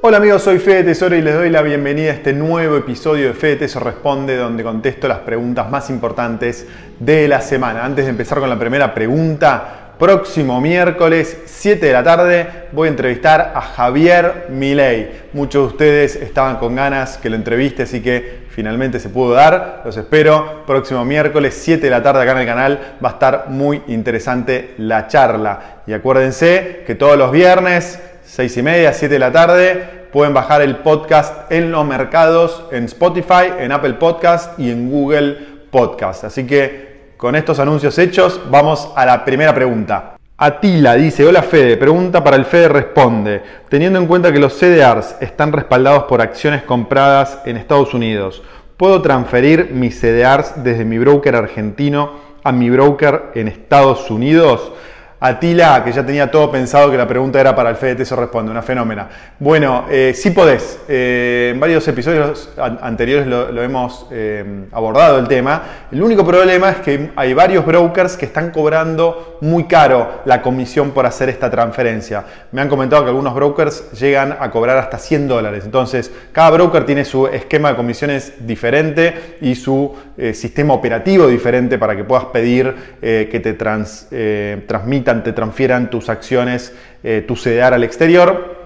Hola amigos, soy Fede Tesoro y les doy la bienvenida a este nuevo episodio de Fede Tesoro Responde, donde contesto las preguntas más importantes de la semana. Antes de empezar con la primera pregunta, próximo miércoles, 7 de la tarde, voy a entrevistar a Javier Milei. Muchos de ustedes estaban con ganas que lo entreviste, así que finalmente se pudo dar. Los espero próximo miércoles, 7 de la tarde acá en el canal. Va a estar muy interesante la charla. Y acuérdense que todos los viernes 6 y media, 7 de la tarde. Pueden bajar el podcast en los mercados, en Spotify, en Apple Podcast y en Google Podcast. Así que con estos anuncios hechos, vamos a la primera pregunta. Atila dice, hola Fede, pregunta para el Fede responde, teniendo en cuenta que los CDRs están respaldados por acciones compradas en Estados Unidos, ¿puedo transferir mis CDRs desde mi broker argentino a mi broker en Estados Unidos? Atila, que ya tenía todo pensado que la pregunta era para el Fede Teso Responde, una fenómena. Bueno, eh, sí podés. Eh, en varios episodios anteriores lo, hemos eh, abordado el tema. El único problema es que hay varios brokers que están cobrando muy caro la comisión por hacer esta transferencia. Me han comentado que algunos brokers llegan a cobrar hasta 100 dólares. Entonces, cada broker tiene su esquema de comisiones diferente y su sistema operativo diferente para que puedas pedir que te trans, transmita te transfieran tus acciones, eh, tu CDR al exterior.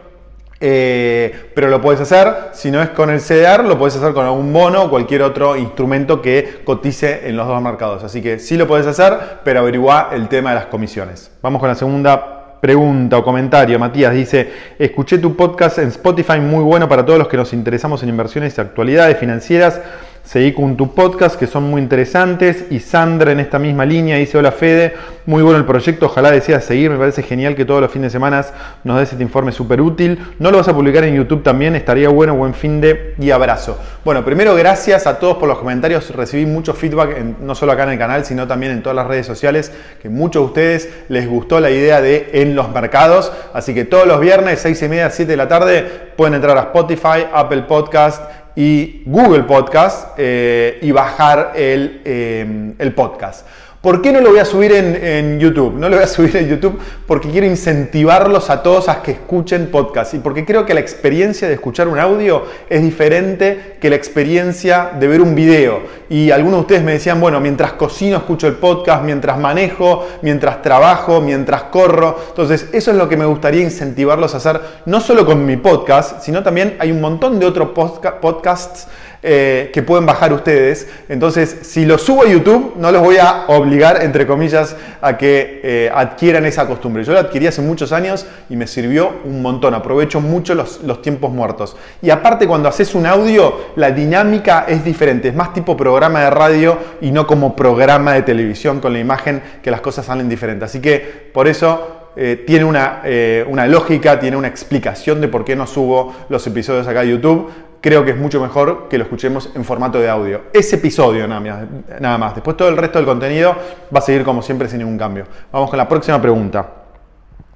Eh, pero lo puedes hacer, si no es con el CDR, lo puedes hacer con algún bono o cualquier otro instrumento que cotice en los dos mercados. Así que sí lo puedes hacer, pero averigua el tema de las comisiones. Vamos con la segunda pregunta o comentario. Matías dice, escuché tu podcast en Spotify, muy bueno para todos los que nos interesamos en inversiones y actualidades financieras. Seguí con tu podcast que son muy interesantes y Sandra en esta misma línea dice hola Fede, muy bueno el proyecto, ojalá deseas seguir, me parece genial que todos los fines de semana nos des este informe súper útil. No lo vas a publicar en YouTube también, estaría bueno, buen fin de y abrazo. Bueno, primero gracias a todos por los comentarios, recibí mucho feedback no solo acá en el canal, sino también en todas las redes sociales, que muchos de ustedes les gustó la idea de en los mercados, así que todos los viernes, 6 y media, 7 de la tarde, pueden entrar a Spotify, Apple Podcast, y Google Podcast eh, y bajar el, eh, el podcast. ¿Por qué no lo voy a subir en, YouTube? No lo voy a subir en YouTube porque quiero incentivarlos a todos a que escuchen podcast y porque creo que la experiencia de escuchar un audio es diferente que la experiencia de ver un video. Y algunos de ustedes me decían, bueno, mientras cocino escucho el podcast, mientras manejo, mientras trabajo, mientras corro. Entonces, eso es lo que me gustaría incentivarlos a hacer, no solo con mi podcast, sino también hay un montón de otros podcasts eh, que pueden bajar ustedes. Entonces, si lo subo a YouTube, no los voy a obligar, entre comillas, a que eh, adquieran esa costumbre. Yo la adquirí hace muchos años y me sirvió un montón. Aprovecho mucho los, los tiempos muertos. Y aparte, cuando haces un audio, la dinámica es diferente. Es más tipo programa de radio y no como programa de televisión con la imagen que las cosas salen diferentes. Así que por eso eh, tiene una, una, lógica, tiene una explicación de por qué no subo los episodios acá a YouTube creo que es mucho mejor que lo escuchemos en formato de audio. Ese episodio nada más. Después todo el resto del contenido va a seguir como siempre sin ningún cambio. Vamos con la próxima pregunta.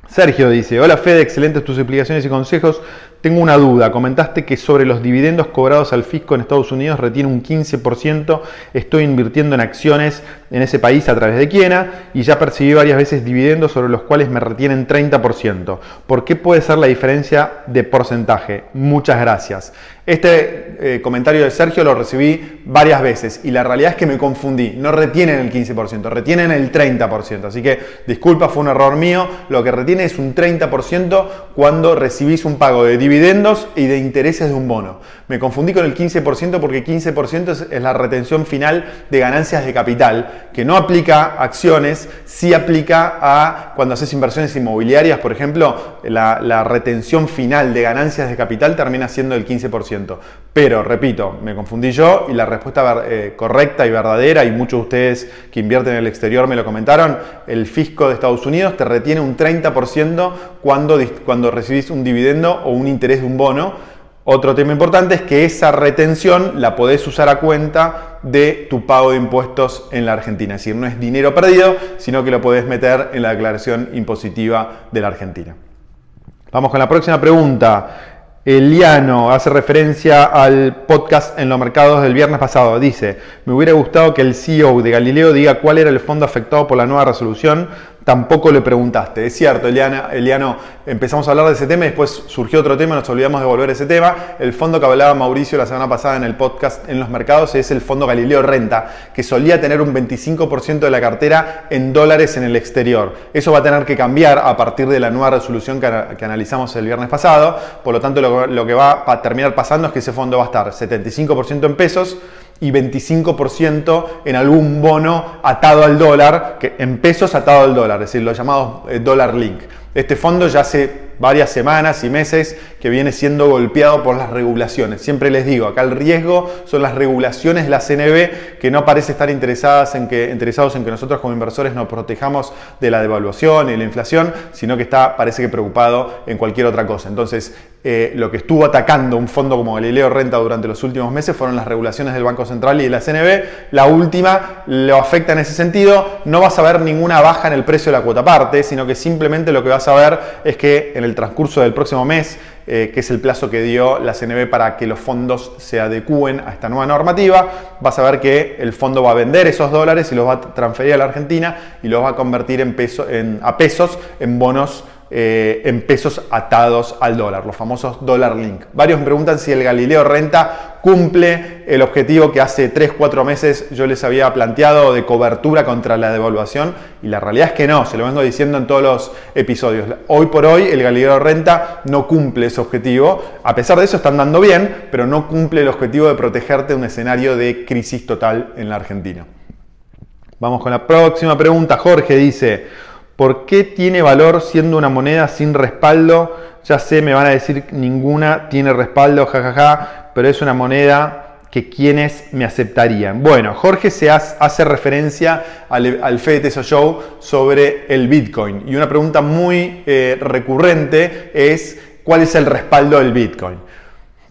Sergio dice, hola Fede, excelentes tus explicaciones y consejos. Tengo una duda, comentaste que sobre los dividendos cobrados al fisco en Estados Unidos retiene un 15%, estoy invirtiendo en acciones en ese país a través de Quiena y ya percibí varias veces dividendos sobre los cuales me retienen 30%. ¿Por qué puede ser la diferencia de porcentaje? Muchas gracias. Este eh, comentario de Sergio lo recibí varias veces y la realidad es que me confundí. No retienen el 15%, retienen el 30%. Así que disculpa, fue un error mío. Lo que retiene es un 30% cuando recibís un pago de dividendos y de intereses de un bono. Me confundí con el 15% porque 15% es, la retención final de ganancias de capital, que no aplica a acciones, sí aplica a cuando haces inversiones inmobiliarias, por ejemplo, la, retención final de ganancias de capital termina siendo el 15%. Pero, repito, me confundí yo y la respuesta eh, correcta y verdadera, y muchos de ustedes que invierten en el exterior me lo comentaron, el fisco de Estados Unidos te retiene un 30% cuando, cuando recibís un dividendo o un interés de un bono. Otro tema importante es que esa retención la podés usar a cuenta de tu pago de impuestos en la Argentina. Es decir, no es dinero perdido, sino que lo podés meter en la declaración impositiva de la Argentina. Vamos con la próxima pregunta. Eliano hace referencia al podcast en los mercados del viernes pasado. Dice, me hubiera gustado que el CEO de Galileo diga cuál era el fondo afectado por la nueva resolución tampoco le preguntaste. Es cierto, Eliana, Eliano, empezamos a hablar de ese tema y después surgió otro tema, nos olvidamos de volver a ese tema. El fondo que hablaba Mauricio la semana pasada en el podcast en los mercados es el fondo Galileo Renta, que solía tener un 25% de la cartera en dólares en el exterior. Eso va a tener que cambiar a partir de la nueva resolución que, analizamos el viernes pasado. Por lo tanto, lo que va a terminar pasando es que ese fondo va a estar 75% en pesos y 25% en algún bono atado al dólar, que, en pesos atado al dólar, es decir, los llamados eh, dólar link. Este fondo ya hace varias semanas y meses que viene siendo golpeado por las regulaciones. Siempre les digo, acá el riesgo son las regulaciones de la CNB que no parece estar interesadas en que, interesados en que nosotros como inversores nos protejamos de la devaluación y la inflación, sino que está, parece que preocupado en cualquier otra cosa. Entonces, eh, lo que estuvo atacando un fondo como Galileo Renta durante los últimos meses fueron las regulaciones del Banco Central y de la CNB. La última lo afecta en ese sentido. No vas a ver ninguna baja en el precio de la cuota parte, sino que simplemente lo que vas a ver es que en el transcurso del próximo mes eh, que es el plazo que dio la CNB para que los fondos se adecúen a esta nueva normativa, vas a ver que el fondo va a vender esos dólares y los va a transferir a la Argentina y los va a convertir en a pesos en bonos eh, en pesos atados al dólar, los famosos dólar link. Varios me preguntan si el Galileo Renta cumple el objetivo que hace 3-4 meses yo les había planteado de cobertura contra la devaluación y la realidad es que no, se lo vengo diciendo en todos los episodios. Hoy por hoy el Galileo Renta no cumple ese objetivo, a pesar de eso están dando bien, pero no cumple el objetivo de protegerte de un escenario de crisis total en la Argentina. Vamos con la próxima pregunta. Jorge dice, ¿Por qué tiene valor siendo una moneda sin respaldo? Ya sé, me van a decir ninguna tiene respaldo, jajaja, pero es una moneda que quienes me aceptarían. Bueno, Jorge se hace referencia al, al FEDETESO Show sobre el Bitcoin. Y una pregunta muy eh, recurrente es, ¿cuál es el respaldo del Bitcoin?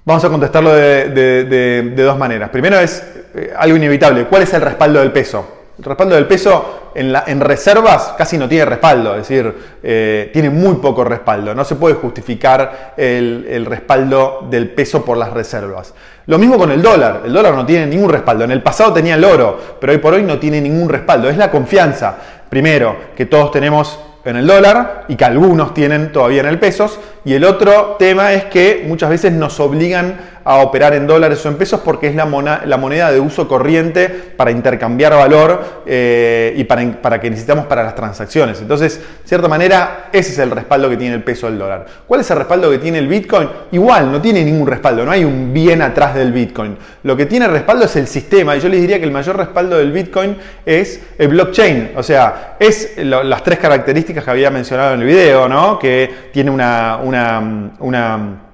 Vamos a contestarlo de, dos maneras. Primero es eh, algo inevitable, ¿cuál es el respaldo del peso? El respaldo del peso en, reservas casi no tiene respaldo, es decir, eh, tiene muy poco respaldo. No se puede justificar el, el, respaldo del peso por las reservas. Lo mismo con el dólar. El dólar no tiene ningún respaldo. En el pasado tenía el oro, pero hoy por hoy no tiene ningún respaldo. Es la confianza. Primero, que todos tenemos en el dólar y que algunos tienen todavía en el pesos. Y el otro tema es que muchas veces nos obligan a operar en dólares o en pesos porque es la, moneda, de uso corriente para intercambiar valor eh, y para, para, que necesitamos para las transacciones. Entonces, de cierta manera, ese es el respaldo que tiene el peso del dólar. ¿Cuál es el respaldo que tiene el Bitcoin? Igual, no tiene ningún respaldo, no hay un bien atrás del Bitcoin. Lo que tiene respaldo es el sistema y yo les diría que el mayor respaldo del Bitcoin es el blockchain. O sea, es las tres características que había mencionado en el video, ¿no? Que tiene una, una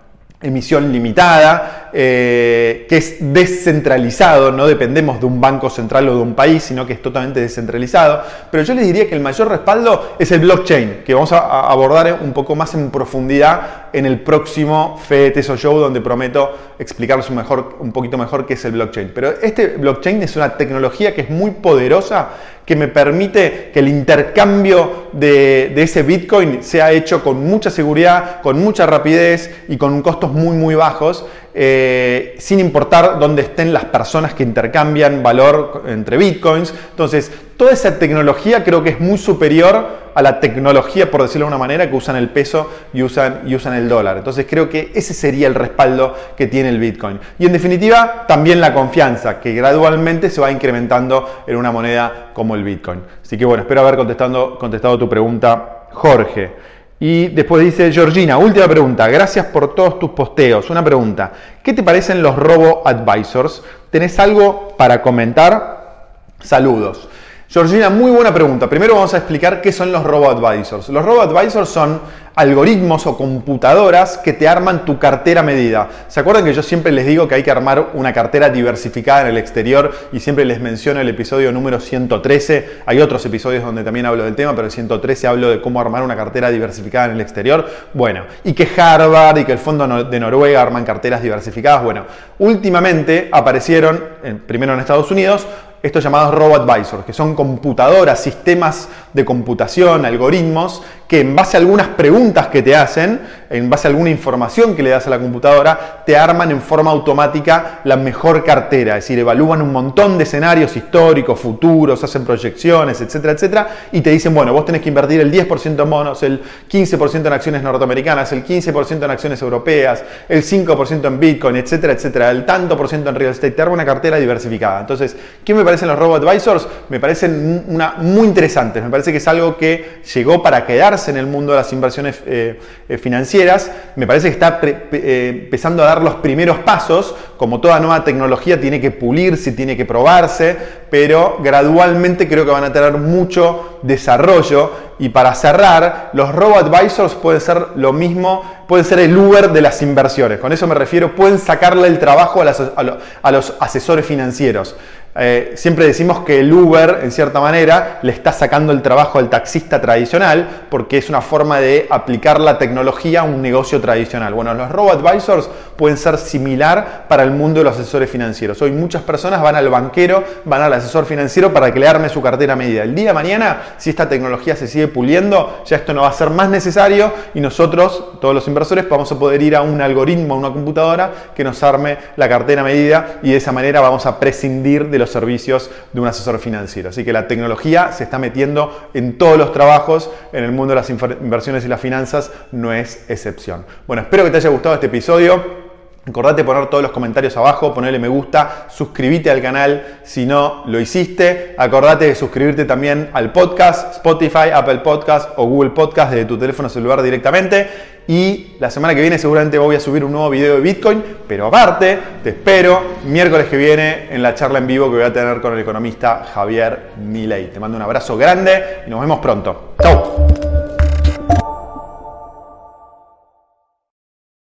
emisión limitada, eh, que es descentralizado, no dependemos de un banco central o de un país, sino que es totalmente descentralizado. Pero yo les diría que el mayor respaldo es el blockchain, que vamos a abordar un poco más en profundidad en el próximo FETESO Show, donde prometo explicarles un, mejor, un poquito mejor qué es el blockchain. Pero este blockchain es una tecnología que es muy poderosa, que me permite que el intercambio de, de ese Bitcoin sea hecho con mucha seguridad, con mucha rapidez y con costos muy, muy bajos. Eh, sin importar dónde estén las personas que intercambian valor entre bitcoins. Entonces, toda esa tecnología creo que es muy superior a la tecnología, por decirlo de una manera, que usan el peso y usan, y usan el dólar. Entonces, creo que ese sería el respaldo que tiene el bitcoin. Y en definitiva, también la confianza, que gradualmente se va incrementando en una moneda como el bitcoin. Así que bueno, espero haber contestado, contestado tu pregunta, Jorge. Y después dice Georgina, última pregunta, gracias por todos tus posteos. Una pregunta, ¿qué te parecen los robo advisors? ¿Tenés algo para comentar? Saludos. Georgina, muy buena pregunta. Primero vamos a explicar qué son los robo advisors. Los robo advisors son algoritmos o computadoras que te arman tu cartera medida. ¿Se acuerdan que yo siempre les digo que hay que armar una cartera diversificada en el exterior y siempre les menciono el episodio número 113? Hay otros episodios donde también hablo del tema, pero el 113 hablo de cómo armar una cartera diversificada en el exterior. Bueno, y que Harvard y que el Fondo de Noruega arman carteras diversificadas. Bueno, últimamente aparecieron, primero en Estados Unidos, estos llamados robo-advisors, que son computadoras, sistemas de computación, algoritmos, que en base a algunas preguntas que te hacen, en base a alguna información que le das a la computadora, te arman en forma automática la mejor cartera. Es decir, evalúan un montón de escenarios históricos, futuros, hacen proyecciones, etcétera, etcétera, y te dicen, bueno, vos tenés que invertir el 10% en bonos, el 15% en acciones norteamericanas, el 15% en acciones europeas, el 5% en Bitcoin, etcétera, etcétera, el tanto por ciento en real estate. Te arma una cartera diversificada. Entonces, ¿qué me parecen los robo advisors? Me parecen una, muy interesantes. Me parece que es algo que llegó para quedarse en el mundo de las inversiones eh, eh, financieras. Me parece que está eh, empezando a dar los primeros pasos. Como toda nueva tecnología, tiene que pulirse, tiene que probarse, pero gradualmente creo que van a tener mucho desarrollo. Y para cerrar, los robo advisors pueden ser lo mismo, pueden ser el Uber de las inversiones. Con eso me refiero, pueden sacarle el trabajo a los asesores financieros. Eh, siempre decimos que el Uber, en cierta manera, le está sacando el trabajo al taxista tradicional porque es una forma de aplicar la tecnología a un negocio tradicional. Bueno, los robo-advisors pueden ser similar para el mundo de los asesores financieros. Hoy muchas personas van al banquero, van al asesor financiero para que le arme su cartera medida. El día de mañana, si esta tecnología se sigue puliendo, ya esto no va a ser más necesario y nosotros, todos los inversores, vamos a poder ir a un algoritmo, a una computadora que nos arme la cartera medida y de esa manera vamos a prescindir de los servicios de un asesor financiero. Así que la tecnología se está metiendo en todos los trabajos, en el mundo de las inversiones y las finanzas no es excepción. Bueno, espero que te haya gustado este episodio. Acordate poner todos los comentarios abajo, ponerle me gusta, suscríbete al canal si no lo hiciste. Acordate de suscribirte también al podcast, Spotify, Apple Podcast o Google Podcast desde tu teléfono celular directamente. Y la semana que viene seguramente voy a subir un nuevo video de Bitcoin, pero aparte te espero miércoles que viene en la charla en vivo que voy a tener con el economista Javier Milei. Te mando un abrazo grande y nos vemos pronto. Chao.